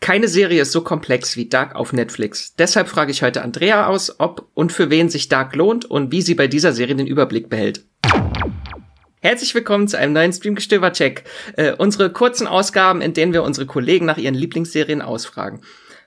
Keine Serie ist so komplex wie Dark auf Netflix. Deshalb frage ich heute Andrea aus, ob und für wen sich Dark lohnt und wie sie bei dieser Serie den Überblick behält. Herzlich willkommen zu einem neuen Streamgestöber-Check. Äh, unsere kurzen Ausgaben, in denen wir unsere Kollegen nach ihren Lieblingsserien ausfragen.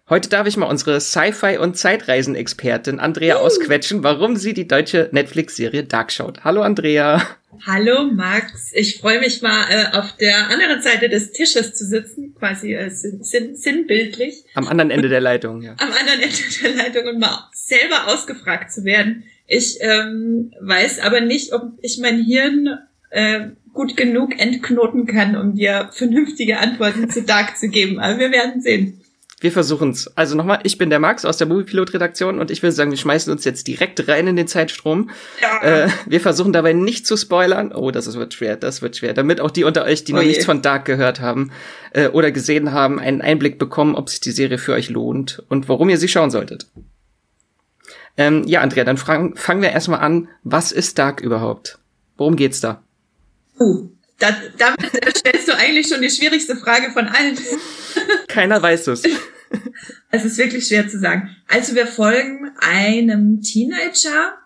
Heute darf ich mal unsere Sci-Fi- und Zeitreisen-Expertin Andrea ausquetschen, warum sie die deutsche Netflix-Serie Dark schaut. Hallo Andrea. Hallo Max, ich freue mich mal äh, auf der anderen Seite des Tisches zu sitzen, quasi äh, sinn sinnbildlich. Am anderen Ende der Leitung, ja. Am anderen Ende der Leitung und mal selber ausgefragt zu werden. Ich ähm, weiß aber nicht, ob ich mein Hirn äh, gut genug entknoten kann, um dir vernünftige Antworten zu Dark zu geben. Aber wir werden sehen. Wir versuchen's. Also nochmal, ich bin der Max aus der Moviepilot-Redaktion und ich will sagen, wir schmeißen uns jetzt direkt rein in den Zeitstrom. Ja. Äh, wir versuchen dabei nicht zu spoilern. Oh, das wird schwer, das wird schwer. Damit auch die unter euch, die oh noch nichts von Dark gehört haben äh, oder gesehen haben, einen Einblick bekommen, ob sich die Serie für euch lohnt und warum ihr sie schauen solltet. Ähm, ja, Andrea, dann fangen wir erstmal an. Was ist Dark überhaupt? Worum geht's da? Uh, da, damit stellst du eigentlich schon die schwierigste Frage von allen. Keiner weiß es. Es ist wirklich schwer zu sagen. Also wir folgen einem Teenager.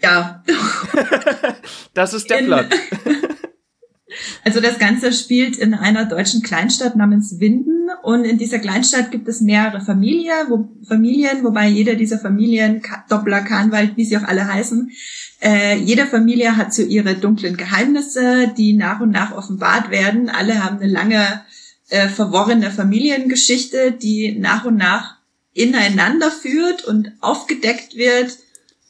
Ja. das ist der in, Plot. Also das Ganze spielt in einer deutschen Kleinstadt namens Winden und in dieser Kleinstadt gibt es mehrere Familie, wo, Familien, wobei jeder dieser Familien, Doppler, Kahnwald, wie sie auch alle heißen, äh, jede Familie hat so ihre dunklen Geheimnisse, die nach und nach offenbart werden. Alle haben eine lange äh, verworrene Familiengeschichte, die nach und nach ineinander führt und aufgedeckt wird,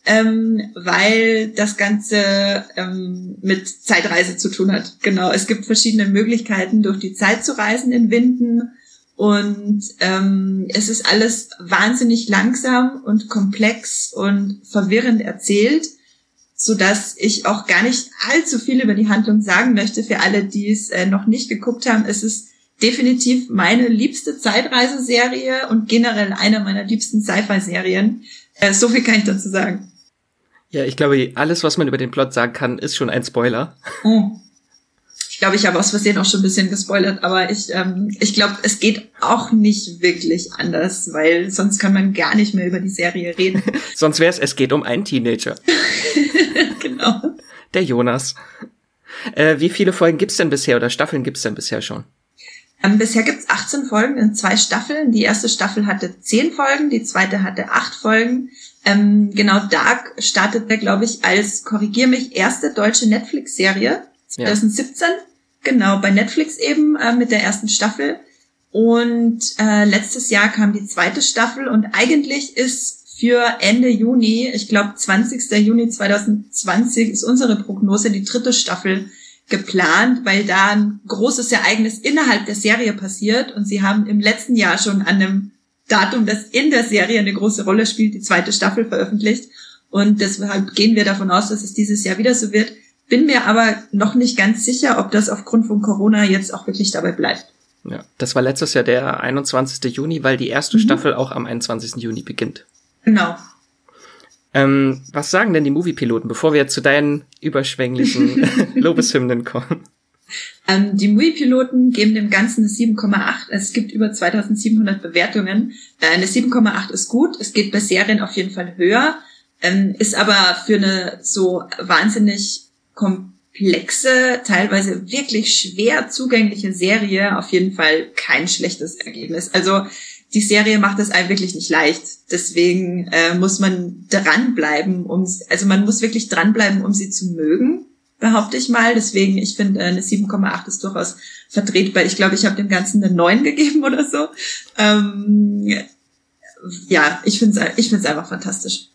ähm, weil das Ganze ähm, mit Zeitreise zu tun hat. Genau, es gibt verschiedene Möglichkeiten, durch die Zeit zu reisen in Winden. Und ähm, es ist alles wahnsinnig langsam und komplex und verwirrend erzählt, so dass ich auch gar nicht allzu viel über die Handlung sagen möchte für alle, die es äh, noch nicht geguckt haben. Es ist definitiv meine liebste Zeitreiseserie und generell eine meiner liebsten Sci-Fi-Serien. Äh, so viel kann ich dazu sagen. Ja, ich glaube, alles, was man über den Plot sagen kann, ist schon ein Spoiler. Oh. Ich glaube, ich habe aus Versehen auch schon ein bisschen gespoilert, aber ich, ähm, ich glaube, es geht auch nicht wirklich anders, weil sonst kann man gar nicht mehr über die Serie reden. sonst wäre es, es geht um einen Teenager. genau. Der Jonas. Äh, wie viele Folgen gibt's denn bisher oder Staffeln gibt's denn bisher schon? Ähm, bisher gibt's 18 Folgen in zwei Staffeln. Die erste Staffel hatte 10 Folgen, die zweite hatte 8 Folgen. Ähm, genau, Dark startete, glaube ich, als, korrigier mich, erste deutsche Netflix-Serie 2017. Ja. Genau, bei Netflix eben äh, mit der ersten Staffel. Und äh, letztes Jahr kam die zweite Staffel und eigentlich ist für Ende Juni, ich glaube 20. Juni 2020 ist unsere Prognose die dritte Staffel geplant, weil da ein großes Ereignis innerhalb der Serie passiert und sie haben im letzten Jahr schon an einem Datum, das in der Serie eine große Rolle spielt, die zweite Staffel veröffentlicht und deshalb gehen wir davon aus, dass es dieses Jahr wieder so wird. Bin mir aber noch nicht ganz sicher, ob das aufgrund von Corona jetzt auch wirklich dabei bleibt. Ja, das war letztes Jahr der 21. Juni, weil die erste mhm. Staffel auch am 21. Juni beginnt. Genau. Ähm, was sagen denn die Moviepiloten, bevor wir zu deinen überschwänglichen Lobeshymnen kommen? Ähm, die Moviepiloten geben dem Ganzen eine 7,8. Es gibt über 2700 Bewertungen. Äh, eine 7,8 ist gut. Es geht bei Serien auf jeden Fall höher. Ähm, ist aber für eine so wahnsinnig komplexe, teilweise wirklich schwer zugängliche Serie auf jeden Fall kein schlechtes Ergebnis. Also die Serie macht es einem wirklich nicht leicht. Deswegen äh, muss man dranbleiben, um also man muss wirklich dranbleiben, um sie zu mögen, behaupte ich mal. Deswegen, ich finde, eine 7,8 ist durchaus vertretbar. Ich glaube, ich habe dem Ganzen eine 9 gegeben oder so. Ähm, ja, ich finde es ich find's einfach fantastisch.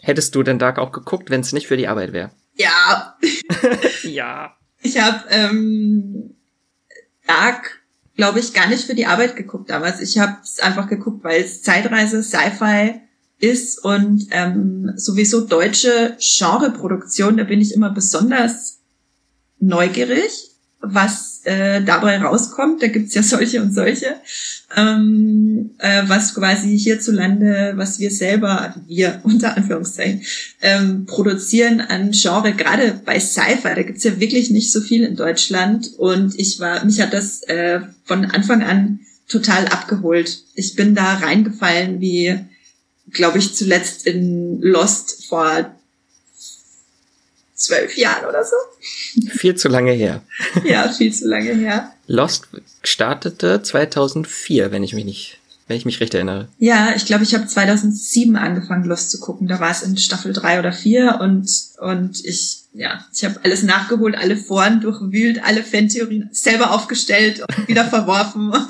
Hättest du denn Dark auch geguckt, wenn es nicht für die Arbeit wäre? Ja. ja. Ich habe ähm, Dark glaube ich, gar nicht für die Arbeit geguckt damals. Ich habe es einfach geguckt, weil es Zeitreise, Sci-Fi ist und ähm, sowieso deutsche Genreproduktion, da bin ich immer besonders neugierig, was äh, dabei rauskommt. Da gibt's ja solche und solche. Ähm, äh, was quasi hierzulande, was wir selber, also wir unter Anführungszeichen, ähm, produzieren an Genre, gerade bei Sci-Fi, da gibt's ja wirklich nicht so viel in Deutschland. Und ich war, mich hat das äh, von Anfang an total abgeholt. Ich bin da reingefallen wie, glaube ich, zuletzt in Lost vor zwölf Jahren oder so. Viel zu lange her. Ja, viel zu lange her. Lost startete 2004, wenn ich mich nicht, wenn ich mich recht erinnere. Ja, ich glaube, ich habe 2007 angefangen, Lost zu gucken. Da war es in Staffel drei oder vier und und ich ja, ich habe alles nachgeholt, alle Foren durchwühlt, alle Fantheorien selber aufgestellt und wieder verworfen.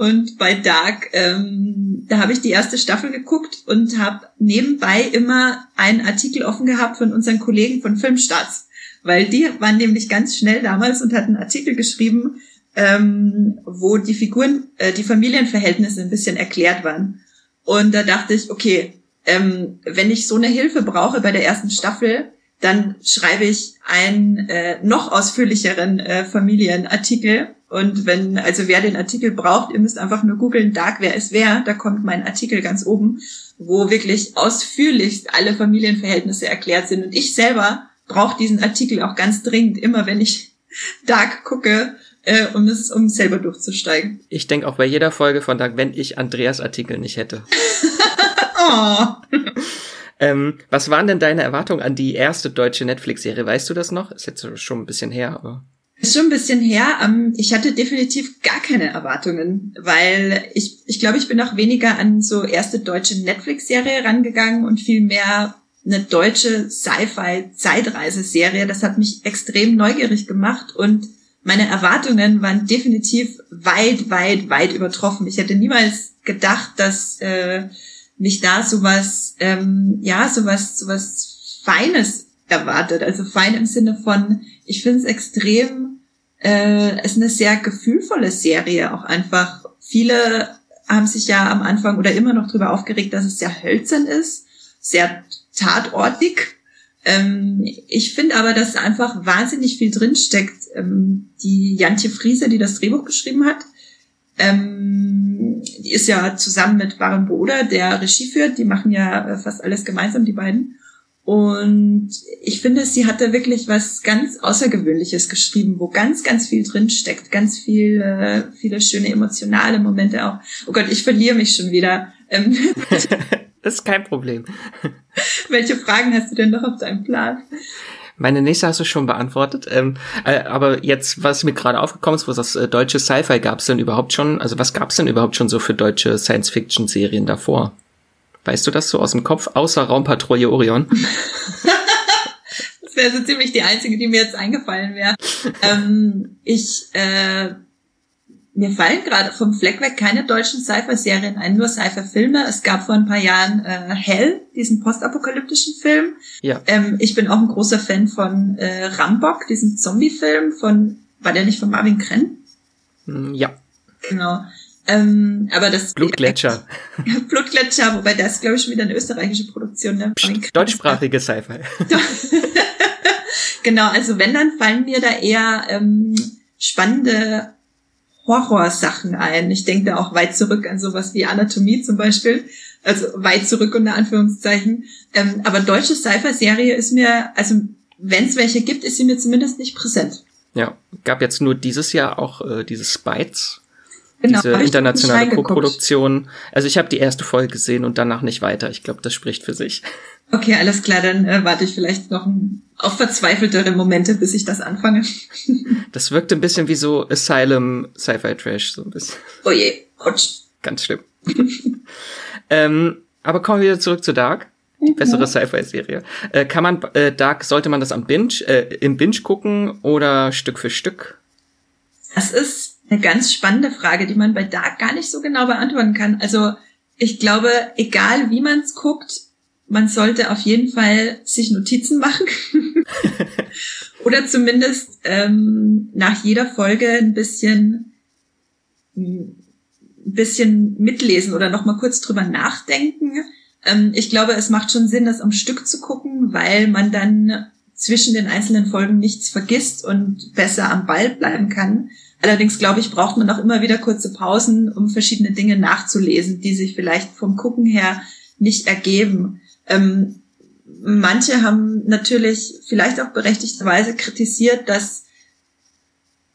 Und bei Dark, ähm, da habe ich die erste Staffel geguckt und habe nebenbei immer einen Artikel offen gehabt von unseren Kollegen von Filmstarts, weil die waren nämlich ganz schnell damals und hatten einen Artikel geschrieben, ähm, wo die Figuren, äh, die Familienverhältnisse ein bisschen erklärt waren. Und da dachte ich, okay, ähm, wenn ich so eine Hilfe brauche bei der ersten Staffel, dann schreibe ich einen äh, noch ausführlicheren äh, Familienartikel und wenn, also wer den Artikel braucht, ihr müsst einfach nur googeln, Dark, wer ist wer, da kommt mein Artikel ganz oben, wo wirklich ausführlichst alle Familienverhältnisse erklärt sind. Und ich selber brauche diesen Artikel auch ganz dringend, immer wenn ich Dark gucke, äh, um es um selber durchzusteigen. Ich denke auch bei jeder Folge von Dark, wenn ich Andreas Artikel nicht hätte. oh. Ähm, was waren denn deine Erwartungen an die erste deutsche Netflix-Serie? Weißt du das noch? Ist jetzt schon ein bisschen her, aber. Ist schon ein bisschen her. Ähm, ich hatte definitiv gar keine Erwartungen, weil ich, ich glaube, ich bin auch weniger an so erste deutsche Netflix-Serie rangegangen und viel mehr eine deutsche Sci-Fi-Zeitreiseserie. Das hat mich extrem neugierig gemacht und meine Erwartungen waren definitiv weit, weit, weit übertroffen. Ich hätte niemals gedacht, dass äh, mich da sowas, ähm, ja, sowas, sowas Feines erwartet. Also fein im Sinne von, ich finde es extrem, äh, es ist eine sehr gefühlvolle Serie auch einfach. Viele haben sich ja am Anfang oder immer noch drüber aufgeregt, dass es sehr hölzern ist, sehr tatortig. Ähm, ich finde aber, dass einfach wahnsinnig viel drinsteckt. Ähm, die Jantje Friese, die das Drehbuch geschrieben hat, ähm, die ist ja zusammen mit Baron Boder, der Regie führt. Die machen ja äh, fast alles gemeinsam, die beiden. Und ich finde, sie hatte wirklich was ganz Außergewöhnliches geschrieben, wo ganz, ganz viel drin steckt, ganz viel, äh, viele schöne emotionale Momente auch. Oh Gott, ich verliere mich schon wieder. Ähm, das ist kein Problem. Welche Fragen hast du denn noch auf deinem Plan? Meine nächste hast du schon beantwortet. Ähm, äh, aber jetzt, was mir gerade aufgekommen ist, wo das äh, deutsche Sci-Fi gab es denn überhaupt schon, also was gab es denn überhaupt schon so für deutsche Science-Fiction-Serien davor? Weißt du das so aus dem Kopf, außer Raumpatrouille Orion? das wäre so ziemlich die einzige, die mir jetzt eingefallen wäre. ähm, ich, äh, mir fallen gerade vom Fleck weg keine deutschen Sci-Fi-Serien ein, nur Sci-Fi-Filme. Es gab vor ein paar Jahren äh, Hell, diesen postapokalyptischen Film. Ja. Ähm, ich bin auch ein großer Fan von äh, Rambock, diesem Zombie-Film von, war der nicht von Marvin Krenn? Hm, ja. Genau. Ähm, aber das Blutgletscher. Blutgletscher, wobei das glaube ich schon wieder eine österreichische Produktion. Ne? Psst, deutschsprachige Sci-Fi. genau, also wenn dann fallen mir da eher ähm, spannende Horrorsachen ein. Ich denke da auch weit zurück an sowas wie Anatomie zum Beispiel. Also weit zurück unter Anführungszeichen. Ähm, aber deutsche Sci-Fi-Serie ist mir, also wenn es welche gibt, ist sie mir zumindest nicht präsent. Ja, gab jetzt nur dieses Jahr auch äh, diese Spites Genau, diese internationale Co-Produktion. Also ich habe die erste Folge gesehen und danach nicht weiter. Ich glaube, das spricht für sich. Okay, alles klar, dann äh, warte ich vielleicht noch auf verzweifeltere Momente, bis ich das anfange. das wirkt ein bisschen wie so Asylum Sci-Fi Trash, so ein bisschen. Oh je, Autsch. Ganz schlimm. ähm, aber kommen wir wieder zurück zu Dark. Die bessere Sci-Fi-Serie. Äh, kann man äh, Dark, sollte man das am Binge, äh, im Binge gucken oder Stück für Stück? Das ist eine ganz spannende Frage, die man bei Dark gar nicht so genau beantworten kann. Also ich glaube, egal wie man es guckt, man sollte auf jeden Fall sich Notizen machen oder zumindest ähm, nach jeder Folge ein bisschen ein bisschen mitlesen oder noch mal kurz drüber nachdenken. Ähm, ich glaube, es macht schon Sinn, das am Stück zu gucken, weil man dann zwischen den einzelnen Folgen nichts vergisst und besser am Ball bleiben kann. Allerdings glaube ich, braucht man auch immer wieder kurze Pausen, um verschiedene Dinge nachzulesen, die sich vielleicht vom Gucken her nicht ergeben. Ähm, manche haben natürlich vielleicht auch berechtigterweise kritisiert, dass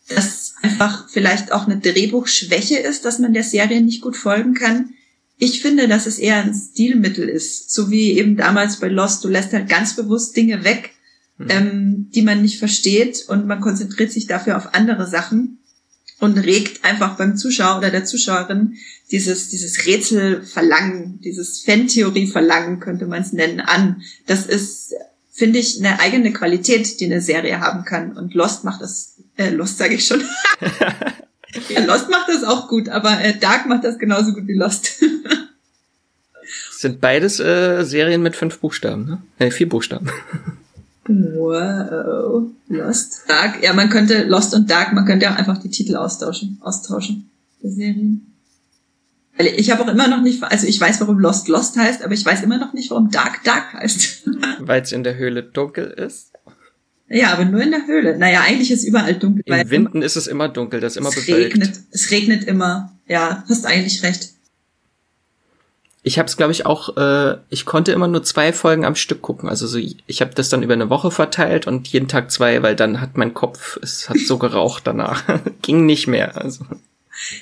das einfach vielleicht auch eine Drehbuchschwäche ist, dass man der Serie nicht gut folgen kann. Ich finde, dass es eher ein Stilmittel ist, so wie eben damals bei Lost. Du lässt halt ganz bewusst Dinge weg, mhm. ähm, die man nicht versteht und man konzentriert sich dafür auf andere Sachen und regt einfach beim Zuschauer oder der Zuschauerin dieses, dieses Rätselverlangen, dieses Fan-Theorie-Verlangen könnte man es nennen, an. Das ist, finde ich, eine eigene Qualität, die eine Serie haben kann. Und Lost macht das, äh, Lost sage ich schon. ja, Lost macht das auch gut, aber äh, Dark macht das genauso gut wie Lost. sind beides äh, Serien mit fünf Buchstaben, ne? Äh, vier Buchstaben. Wow. Lost. Dark. Ja, man könnte Lost und Dark, man könnte auch einfach die Titel austauschen, austauschen der Serien. Weil ich habe auch immer noch nicht, also ich weiß, warum Lost Lost heißt, aber ich weiß immer noch nicht, warum Dark Dark heißt. Weil es in der Höhle dunkel ist. Ja, aber nur in der Höhle. Naja, eigentlich ist überall dunkel. Im Winden ist es immer dunkel, das ist immer es bewölkt. Regnet, es regnet immer. Ja, hast eigentlich recht. Ich habe es, glaube ich, auch, äh, ich konnte immer nur zwei Folgen am Stück gucken. Also so, ich habe das dann über eine Woche verteilt und jeden Tag zwei, weil dann hat mein Kopf, es hat so geraucht danach. Ging nicht mehr. Also.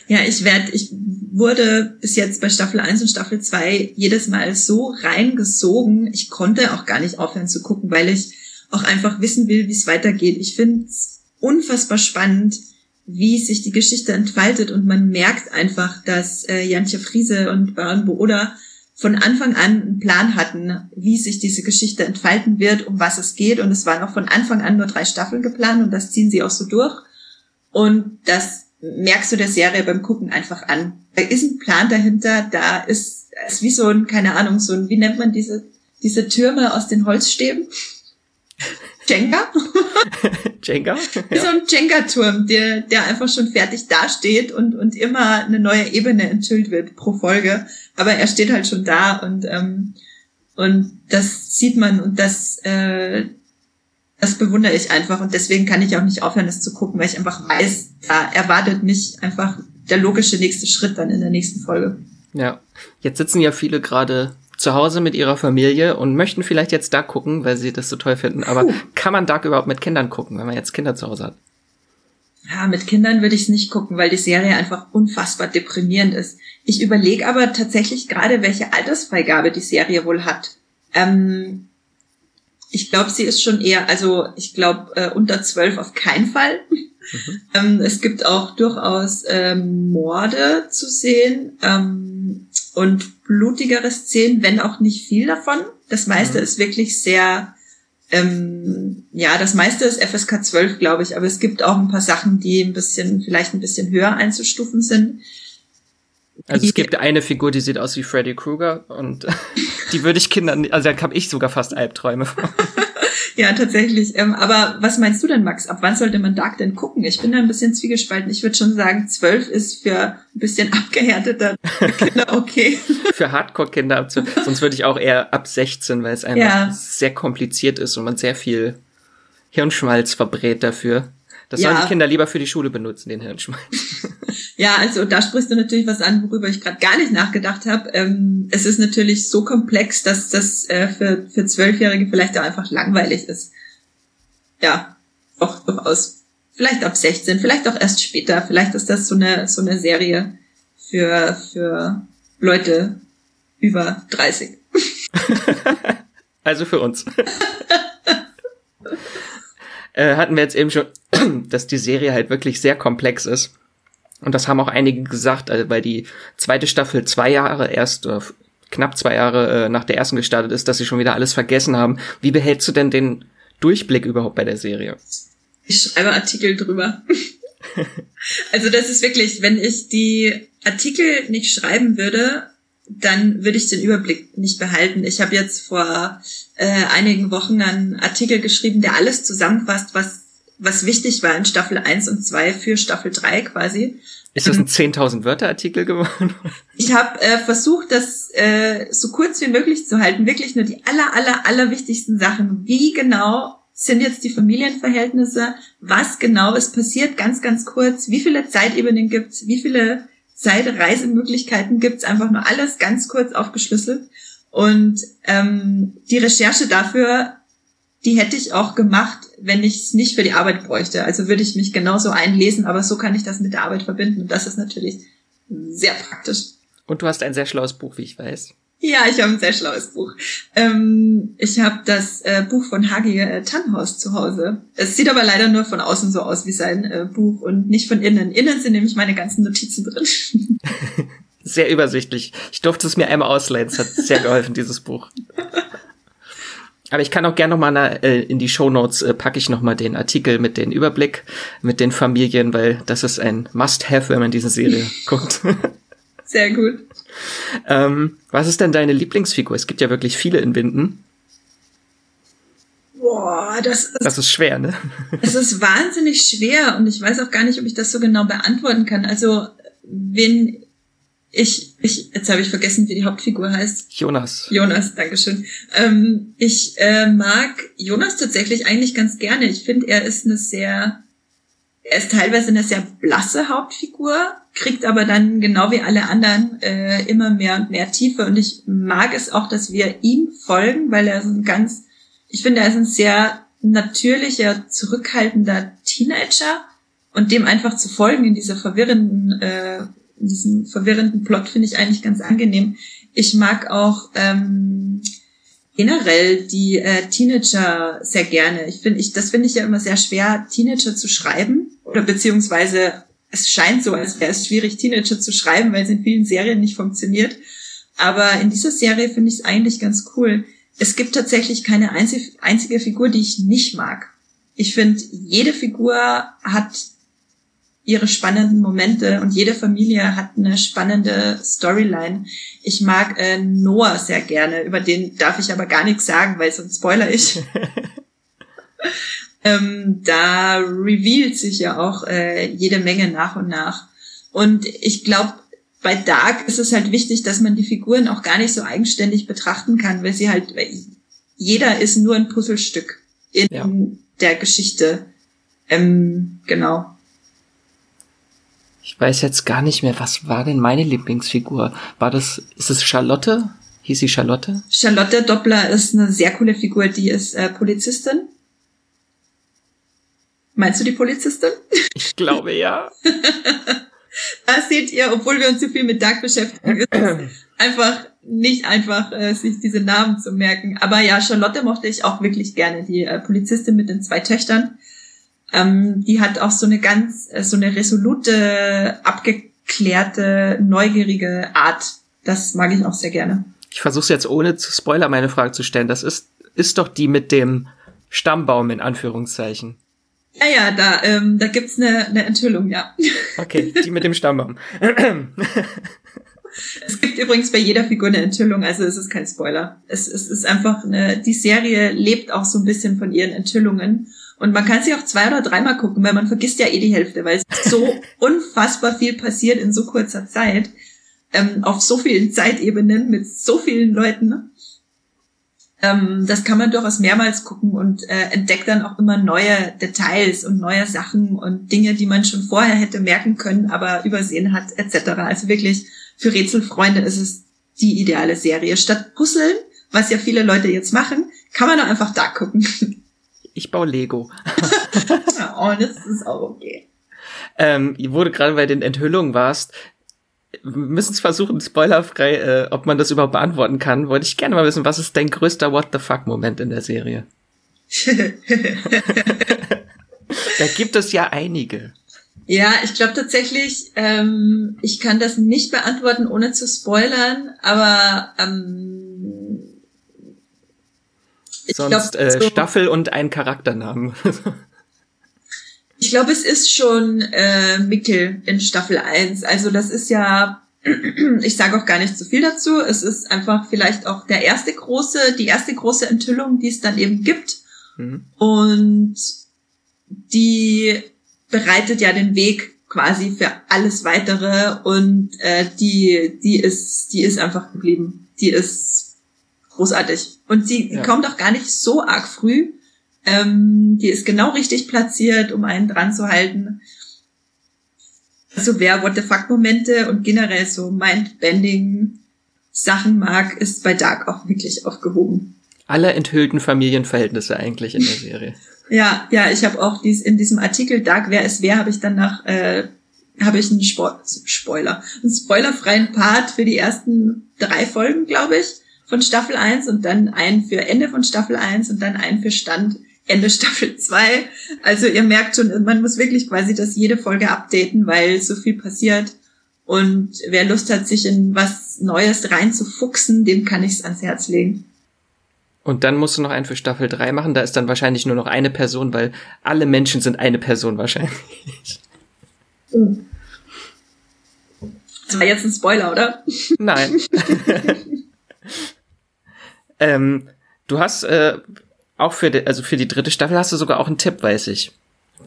Ja, ich werde, ich wurde bis jetzt bei Staffel 1 und Staffel 2 jedes Mal so reingesogen. Ich konnte auch gar nicht aufhören zu gucken, weil ich auch einfach wissen will, wie es weitergeht. Ich finde es unfassbar spannend wie sich die Geschichte entfaltet und man merkt einfach, dass äh, Jantje Friese und Baron Booda von Anfang an einen Plan hatten, wie sich diese Geschichte entfalten wird, um was es geht. Und es waren auch von Anfang an nur drei Staffeln geplant und das ziehen sie auch so durch. Und das merkst du der Serie beim Gucken einfach an. Da ist ein Plan dahinter, da ist, ist wie so ein, keine Ahnung, so ein, wie nennt man diese, diese Türme aus den Holzstäben? Jenga. Jenga? Wie so ein Jenga-Turm, der, der einfach schon fertig dasteht und, und immer eine neue Ebene enthüllt wird pro Folge. Aber er steht halt schon da und, ähm, und das sieht man und das, äh, das bewundere ich einfach und deswegen kann ich auch nicht aufhören, das zu gucken, weil ich einfach weiß, da erwartet mich einfach der logische nächste Schritt dann in der nächsten Folge. Ja, jetzt sitzen ja viele gerade zu Hause mit ihrer Familie und möchten vielleicht jetzt Dark gucken, weil sie das so toll finden. Aber Puh. kann man Dark überhaupt mit Kindern gucken, wenn man jetzt Kinder zu Hause hat? Ja, mit Kindern würde ich es nicht gucken, weil die Serie einfach unfassbar deprimierend ist. Ich überlege aber tatsächlich gerade, welche Altersfreigabe die Serie wohl hat. Ähm, ich glaube, sie ist schon eher, also ich glaube, äh, unter zwölf auf keinen Fall. Mhm. ähm, es gibt auch durchaus ähm, Morde zu sehen. Ähm, und blutigere Szenen, wenn auch nicht viel davon. Das meiste mhm. ist wirklich sehr, ähm, ja, das meiste ist FSK 12, glaube ich, aber es gibt auch ein paar Sachen, die ein bisschen, vielleicht ein bisschen höher einzustufen sind. Also es gibt eine Figur, die sieht aus wie Freddy Krueger und die würde ich Kindern, also da habe ich sogar fast Albträume von. Ja, tatsächlich. Ähm, aber was meinst du denn, Max? Ab wann sollte man Dark denn gucken? Ich bin da ein bisschen zwiegespalten. Ich würde schon sagen, zwölf ist für ein bisschen abgehärteter Kinder okay. für Hardcore-Kinder, sonst würde ich auch eher ab 16, weil es einfach ja. sehr kompliziert ist und man sehr viel Hirnschmalz verbrät dafür. Das ja. sollen die Kinder lieber für die Schule benutzen, den Hirnschmalz. Ja, also da sprichst du natürlich was an, worüber ich gerade gar nicht nachgedacht habe. Ähm, es ist natürlich so komplex, dass das äh, für, für Zwölfjährige vielleicht auch einfach langweilig ist. Ja, auch durchaus. Vielleicht ab 16, vielleicht auch erst später. Vielleicht ist das so eine, so eine Serie für, für Leute über 30. also für uns. äh, hatten wir jetzt eben schon, dass die Serie halt wirklich sehr komplex ist. Und das haben auch einige gesagt, also weil die zweite Staffel zwei Jahre erst, oder knapp zwei Jahre äh, nach der ersten gestartet ist, dass sie schon wieder alles vergessen haben. Wie behältst du denn den Durchblick überhaupt bei der Serie? Ich schreibe Artikel drüber. also das ist wirklich, wenn ich die Artikel nicht schreiben würde, dann würde ich den Überblick nicht behalten. Ich habe jetzt vor äh, einigen Wochen einen Artikel geschrieben, der alles zusammenfasst, was was wichtig war in Staffel 1 und 2 für Staffel 3 quasi. Ist das ein 10.000 Wörter Artikel geworden? Ich habe äh, versucht, das äh, so kurz wie möglich zu halten. Wirklich nur die aller, aller, aller wichtigsten Sachen. Wie genau sind jetzt die Familienverhältnisse, was genau ist passiert, ganz, ganz kurz, wie viele Zeitebenen gibt's, wie viele Zeitreisemöglichkeiten gibt's, einfach nur alles ganz kurz aufgeschlüsselt. Und ähm, die Recherche dafür, die hätte ich auch gemacht, wenn ich es nicht für die Arbeit bräuchte. Also würde ich mich genauso einlesen, aber so kann ich das mit der Arbeit verbinden. Und das ist natürlich sehr praktisch. Und du hast ein sehr schlaues Buch, wie ich weiß. Ja, ich habe ein sehr schlaues Buch. Ähm, ich habe das äh, Buch von Hagi äh, Tannhaus zu Hause. Es sieht aber leider nur von außen so aus wie sein äh, Buch und nicht von innen. Innen sind nämlich meine ganzen Notizen drin. sehr übersichtlich. Ich durfte es mir einmal ausleihen. Es hat sehr geholfen, dieses Buch. Aber ich kann auch gerne noch mal äh, in die Show Notes äh, packe ich noch mal den Artikel mit den Überblick mit den Familien, weil das ist ein Must-have, wenn man diese Serie guckt. Sehr gut. Ähm, was ist denn deine Lieblingsfigur? Es gibt ja wirklich viele in Winden. Boah, das ist, das ist schwer, ne? Es ist wahnsinnig schwer und ich weiß auch gar nicht, ob ich das so genau beantworten kann. Also, wenn ich, ich, jetzt habe ich vergessen, wie die Hauptfigur heißt. Jonas. Jonas, Dankeschön. Ähm, ich äh, mag Jonas tatsächlich eigentlich ganz gerne. Ich finde, er ist eine sehr, er ist teilweise eine sehr blasse Hauptfigur, kriegt aber dann genau wie alle anderen äh, immer mehr und mehr Tiefe. Und ich mag es auch, dass wir ihm folgen, weil er so ein ganz, ich finde, er ist ein sehr natürlicher, zurückhaltender Teenager und dem einfach zu folgen in dieser verwirrenden, äh, in diesem verwirrenden Plot finde ich eigentlich ganz angenehm. Ich mag auch ähm, generell die äh, Teenager sehr gerne. Ich finde, ich, das finde ich ja immer sehr schwer, Teenager zu schreiben oder beziehungsweise es scheint so, als wäre es schwierig, Teenager zu schreiben, weil es in vielen Serien nicht funktioniert. Aber in dieser Serie finde ich es eigentlich ganz cool. Es gibt tatsächlich keine einzig, einzige Figur, die ich nicht mag. Ich finde, jede Figur hat ihre spannenden Momente und jede Familie hat eine spannende Storyline. Ich mag äh, Noah sehr gerne, über den darf ich aber gar nichts sagen, weil sonst spoiler ich. ähm, da revealt sich ja auch äh, jede Menge nach und nach. Und ich glaube, bei Dark ist es halt wichtig, dass man die Figuren auch gar nicht so eigenständig betrachten kann, weil sie halt, jeder ist nur ein Puzzlestück in ja. der Geschichte. Ähm, genau. Ich weiß jetzt gar nicht mehr, was war denn meine Lieblingsfigur? War das, ist es Charlotte? Hieß sie Charlotte? Charlotte Doppler ist eine sehr coole Figur, die ist äh, Polizistin Meinst du die Polizistin? Ich glaube ja. da seht ihr, obwohl wir uns so viel mit Dark beschäftigen, ist es einfach nicht einfach, äh, sich diese Namen zu merken. Aber ja, Charlotte mochte ich auch wirklich gerne, die äh, Polizistin mit den zwei Töchtern. Ähm, die hat auch so eine ganz, äh, so eine resolute, abgeklärte, neugierige Art. Das mag ich auch sehr gerne. Ich versuche jetzt ohne zu Spoiler meine Frage zu stellen. Das ist, ist doch die mit dem Stammbaum in Anführungszeichen. Ja, ja, da, ähm, da gibt's eine, eine Enthüllung, ja. Okay, die mit dem Stammbaum. es gibt übrigens bei jeder Figur eine Enthüllung, also es ist kein Spoiler. Es, es ist einfach eine, die Serie lebt auch so ein bisschen von ihren Enthüllungen. Und man kann sie auch zwei oder dreimal gucken, weil man vergisst ja eh die Hälfte, weil es so unfassbar viel passiert in so kurzer Zeit, ähm, auf so vielen Zeitebenen mit so vielen Leuten. Ähm, das kann man durchaus mehrmals gucken und äh, entdeckt dann auch immer neue Details und neue Sachen und Dinge, die man schon vorher hätte merken können, aber übersehen hat, etc. Also wirklich für Rätselfreunde ist es die ideale Serie. Statt Puzzeln, was ja viele Leute jetzt machen, kann man doch einfach da gucken. Ich baue Lego. oh, das ist auch okay. Ähm, wo du gerade bei den Enthüllungen warst, wir müssen es versuchen, spoilerfrei, äh, ob man das überhaupt beantworten kann. Wollte ich gerne mal wissen, was ist dein größter What the fuck Moment in der Serie? da gibt es ja einige. Ja, ich glaube tatsächlich, ähm, ich kann das nicht beantworten, ohne zu spoilern, aber ähm, ich Sonst glaub, äh, so, Staffel und ein Charakternamen. Ich glaube, es ist schon äh, Mickel in Staffel 1. Also das ist ja, ich sage auch gar nicht zu viel dazu. Es ist einfach vielleicht auch der erste große, die erste große Enthüllung, die es dann eben gibt. Mhm. Und die bereitet ja den Weg quasi für alles weitere und äh, die die ist die ist einfach geblieben. Die ist großartig und sie ja. kommt auch gar nicht so arg früh, Ähm, die ist genau richtig platziert, um einen dran zu halten. Also wer What the fuck Momente und generell so Mindbending Sachen mag, ist bei Dark auch wirklich aufgehoben. Alle enthüllten Familienverhältnisse eigentlich in der Serie. ja, ja, ich habe auch dies in diesem Artikel Dark Wer ist wer habe ich dann nach äh, habe ich einen Spo Spoiler, einen spoilerfreien Part für die ersten drei Folgen, glaube ich, von Staffel 1 und dann einen für Ende von Staffel 1 und dann einen für Stand Ende Staffel 2. Also ihr merkt schon, man muss wirklich quasi das jede Folge updaten, weil so viel passiert. Und wer Lust hat, sich in was Neues reinzufuchsen, dem kann ich es ans Herz legen. Und dann musst du noch einen für Staffel 3 machen. Da ist dann wahrscheinlich nur noch eine Person, weil alle Menschen sind eine Person wahrscheinlich. Das war jetzt ein Spoiler, oder? Nein. ähm, du hast äh, auch für die, also für die dritte Staffel hast du sogar auch einen Tipp, weiß ich.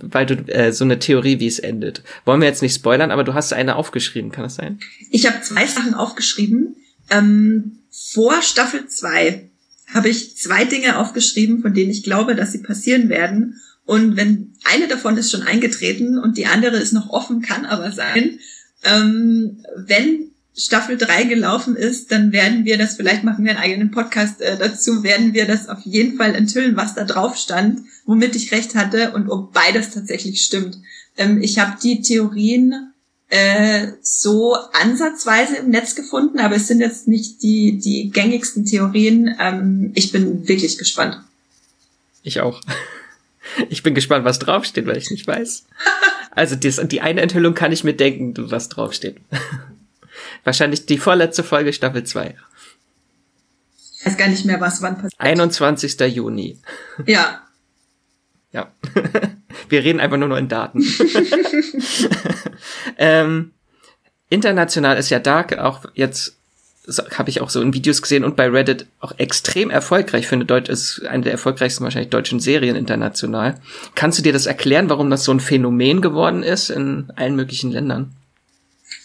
Weil du äh, so eine Theorie, wie es endet. Wollen wir jetzt nicht spoilern, aber du hast eine aufgeschrieben, kann das sein? Ich habe zwei Sachen aufgeschrieben. Ähm, vor Staffel 2 habe ich zwei Dinge aufgeschrieben, von denen ich glaube, dass sie passieren werden. Und wenn eine davon ist schon eingetreten und die andere ist noch offen, kann aber sein, ähm, wenn Staffel 3 gelaufen ist, dann werden wir das, vielleicht machen wir einen eigenen Podcast äh, dazu, werden wir das auf jeden Fall enthüllen, was da drauf stand, womit ich recht hatte und ob beides tatsächlich stimmt. Ähm, ich habe die Theorien äh, so ansatzweise im Netz gefunden, aber es sind jetzt nicht die, die gängigsten Theorien. Ähm, ich bin wirklich gespannt. Ich auch. Ich bin gespannt, was draufsteht, weil ich nicht weiß. Also die, die eine Enthüllung kann ich mir denken, was draufsteht. Wahrscheinlich die vorletzte Folge Staffel 2. Ich weiß gar nicht mehr, was wann passiert. 21. Juni. Ja. Ja. Wir reden einfach nur noch in Daten. ähm, international ist ja Dark auch jetzt habe ich auch so in Videos gesehen und bei Reddit auch extrem erfolgreich. Ich finde, Deutsch ist eine der erfolgreichsten wahrscheinlich deutschen Serien international. Kannst du dir das erklären, warum das so ein Phänomen geworden ist in allen möglichen Ländern?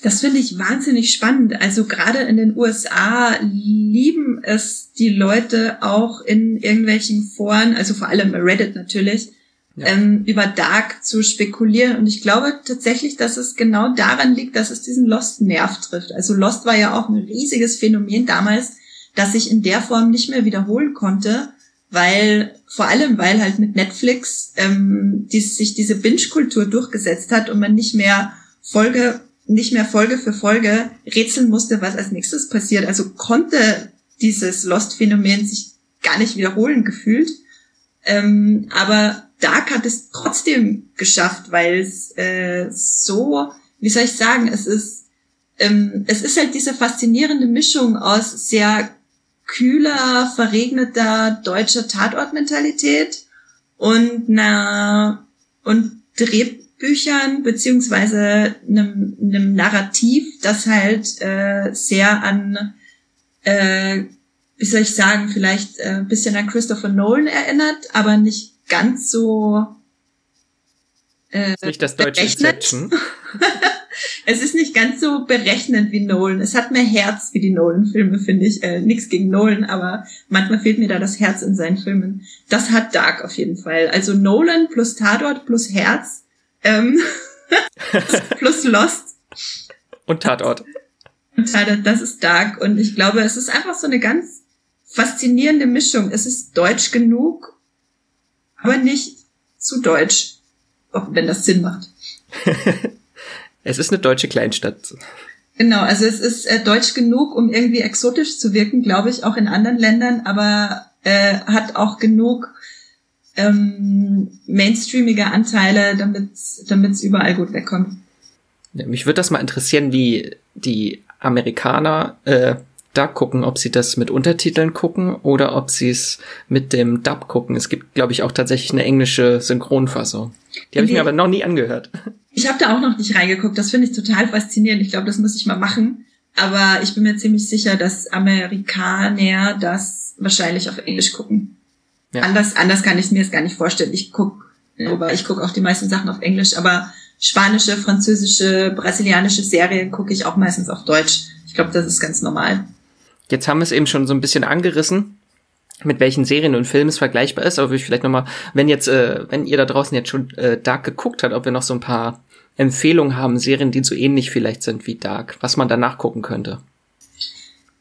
Das finde ich wahnsinnig spannend. Also gerade in den USA lieben es die Leute auch in irgendwelchen Foren, also vor allem Reddit natürlich, ja. ähm, über Dark zu spekulieren. Und ich glaube tatsächlich, dass es genau daran liegt, dass es diesen Lost-Nerv trifft. Also Lost war ja auch ein riesiges Phänomen damals, das sich in der Form nicht mehr wiederholen konnte, weil vor allem, weil halt mit Netflix ähm, die, sich diese Binge-Kultur durchgesetzt hat und man nicht mehr Folge nicht mehr Folge für Folge rätseln musste, was als nächstes passiert. Also konnte dieses Lost-Phänomen sich gar nicht wiederholen gefühlt. Ähm, aber Dark hat es trotzdem geschafft, weil es äh, so, wie soll ich sagen, es ist, ähm, es ist halt diese faszinierende Mischung aus sehr kühler, verregneter deutscher Tatortmentalität und na und Drehbüchern beziehungsweise einem, einem Narrativ, das halt äh, sehr an äh, wie soll ich sagen, vielleicht äh, ein bisschen an Christopher Nolan erinnert, aber nicht ganz so äh, nicht das deutsche Inception. es ist nicht ganz so berechnend wie Nolan. Es hat mehr Herz wie die Nolan-Filme, finde ich. Äh, Nichts gegen Nolan, aber manchmal fehlt mir da das Herz in seinen Filmen. Das hat Dark auf jeden Fall. Also Nolan plus Tatort plus Herz ähm, plus Lost. Und Tatort. Und Tatort, das ist Dark. Und ich glaube, es ist einfach so eine ganz faszinierende Mischung. Es ist deutsch genug aber nicht zu deutsch, auch wenn das Sinn macht. es ist eine deutsche Kleinstadt. Genau, also es ist äh, deutsch genug, um irgendwie exotisch zu wirken, glaube ich, auch in anderen Ländern, aber äh, hat auch genug ähm, mainstreamige Anteile, damit es überall gut wegkommt. Ja, mich würde das mal interessieren, wie die Amerikaner äh, da gucken, ob sie das mit Untertiteln gucken oder ob sie es mit dem Dub gucken. Es gibt, glaube ich, auch tatsächlich eine englische Synchronfassung. Die habe ich mir aber noch nie angehört. Ich habe da auch noch nicht reingeguckt. Das finde ich total faszinierend. Ich glaube, das muss ich mal machen. Aber ich bin mir ziemlich sicher, dass Amerikaner das wahrscheinlich auf Englisch gucken. Ja. Anders, anders kann ich mir das gar nicht vorstellen. Ich guck, wobei ich gucke auch die meisten Sachen auf Englisch, aber spanische, französische, brasilianische Serien gucke ich auch meistens auf Deutsch. Ich glaube, das ist ganz normal. Jetzt haben wir es eben schon so ein bisschen angerissen. mit welchen Serien und Filmen es vergleichbar ist, aber würde ich vielleicht nochmal, wenn jetzt, äh, wenn ihr da draußen jetzt schon äh, Dark geguckt habt, ob wir noch so ein paar Empfehlungen haben, Serien, die so ähnlich vielleicht sind wie Dark, was man danach gucken könnte.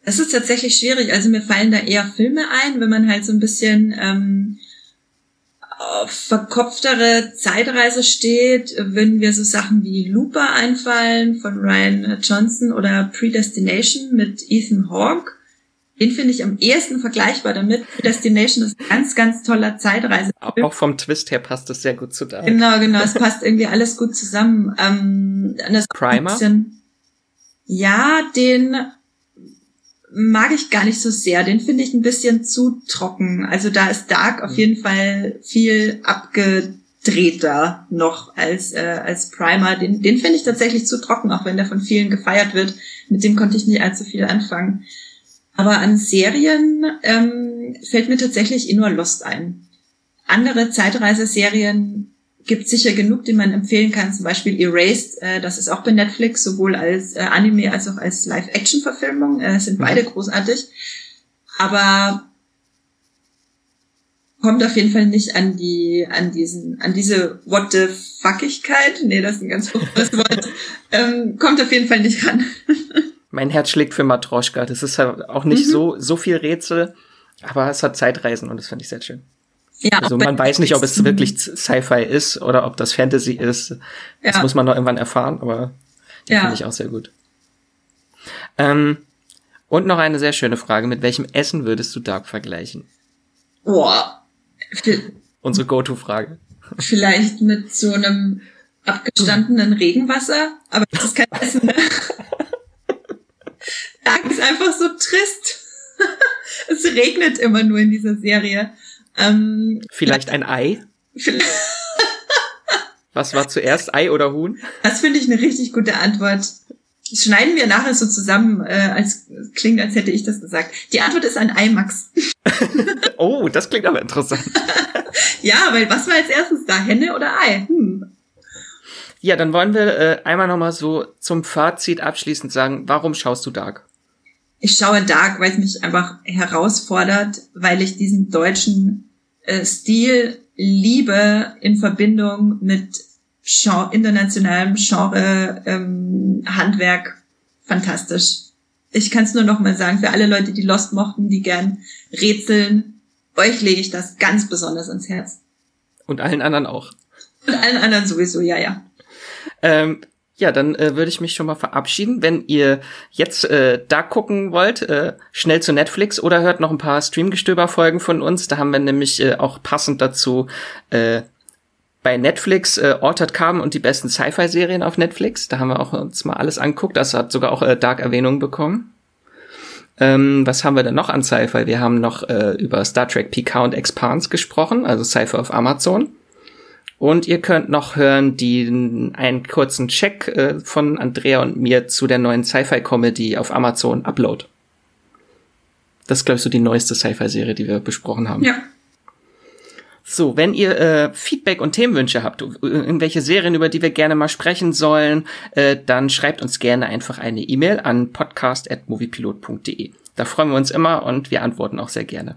Es ist tatsächlich schwierig. Also mir fallen da eher Filme ein, wenn man halt so ein bisschen ähm, auf verkopftere Zeitreise steht, würden wir so Sachen wie Looper einfallen von Ryan Johnson oder Predestination mit Ethan Hawke. Den finde ich am ehesten vergleichbar damit. Predestination ist ein ganz, ganz toller Zeitreise. Auch vom Twist her passt es sehr gut zu da. Genau, genau. Es passt irgendwie alles gut zusammen. Ähm, Primer? Ja, den mag ich gar nicht so sehr. Den finde ich ein bisschen zu trocken. Also da ist Dark auf mhm. jeden Fall viel abgedrehter noch als, äh, als Primer. Den, den finde ich tatsächlich zu trocken, auch wenn der von vielen gefeiert wird. Mit dem konnte ich nicht allzu viel anfangen. Aber an Serien ähm, fällt mir tatsächlich eh nur Lost ein. Andere Zeitreiseserien gibt sicher genug, die man empfehlen kann. Zum Beispiel Erased, äh, das ist auch bei Netflix, sowohl als äh, Anime als auch als Live-Action-Verfilmung. Äh, sind beide großartig. Aber kommt auf jeden Fall nicht an die, an diesen, an diese What the Fuckigkeit. Nee, das ist ein ganz furchtbares Wort. ähm, kommt auf jeden Fall nicht ran. mein Herz schlägt für Matroschka. Das ist halt auch nicht mhm. so, so viel Rätsel, aber es hat Zeitreisen und das finde ich sehr schön. Ja, also man weiß nicht, ob es wirklich Sci-Fi ist oder ob das Fantasy ist. Das ja. muss man noch irgendwann erfahren, aber die ja. finde ich auch sehr gut. Ähm, und noch eine sehr schöne Frage. Mit welchem Essen würdest du Dark vergleichen? Boah. Unsere Go-To-Frage. Vielleicht mit so einem abgestandenen Regenwasser, aber das ist kein Essen. Ne? Dark ist einfach so trist. es regnet immer nur in dieser Serie. Ähm, Vielleicht ein Ei? Was war zuerst, Ei oder Huhn? Das finde ich eine richtig gute Antwort. Das schneiden wir nachher so zusammen, äh, als klingt, als hätte ich das gesagt. Die Antwort ist ein Ei, Max. oh, das klingt aber interessant. ja, weil was war als erstes da, Henne oder Ei? Hm. Ja, dann wollen wir äh, einmal nochmal so zum Fazit abschließend sagen, warum schaust du Dark? Ich schaue Dark, weil es mich einfach herausfordert, weil ich diesen deutschen Stil liebe in Verbindung mit Genre, internationalem Genre ähm, Handwerk fantastisch. Ich kann es nur noch mal sagen, für alle Leute, die Lost mochten, die gern rätseln, euch lege ich das ganz besonders ans Herz. Und allen anderen auch. Und allen anderen sowieso, ja, ja. Ähm, ja, dann äh, würde ich mich schon mal verabschieden. Wenn ihr jetzt äh, da gucken wollt, äh, schnell zu Netflix oder hört noch ein paar Streamgestöber-Folgen von uns. Da haben wir nämlich äh, auch passend dazu äh, bei Netflix äh, Ortered Carbon und die besten Sci-Fi-Serien auf Netflix. Da haben wir auch uns mal alles anguckt. Das hat sogar auch äh, Dark Erwähnung bekommen. Ähm, was haben wir denn noch an Sci-Fi? Wir haben noch äh, über Star Trek PK und Expans gesprochen, also Sci-Fi auf Amazon. Und ihr könnt noch hören den einen kurzen Check äh, von Andrea und mir zu der neuen Sci-Fi-Comedy auf Amazon Upload. Das ist, glaube ich, so die neueste Sci-Fi-Serie, die wir besprochen haben. Ja. So, wenn ihr äh, Feedback und Themenwünsche habt, irgendwelche Serien, über die wir gerne mal sprechen sollen, äh, dann schreibt uns gerne einfach eine E-Mail an podcast.moviepilot.de. Da freuen wir uns immer und wir antworten auch sehr gerne.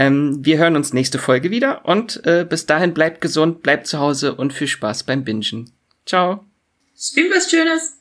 Ähm, wir hören uns nächste Folge wieder und äh, bis dahin bleibt gesund, bleibt zu Hause und viel Spaß beim Bingen. Ciao. Stream was Schönes.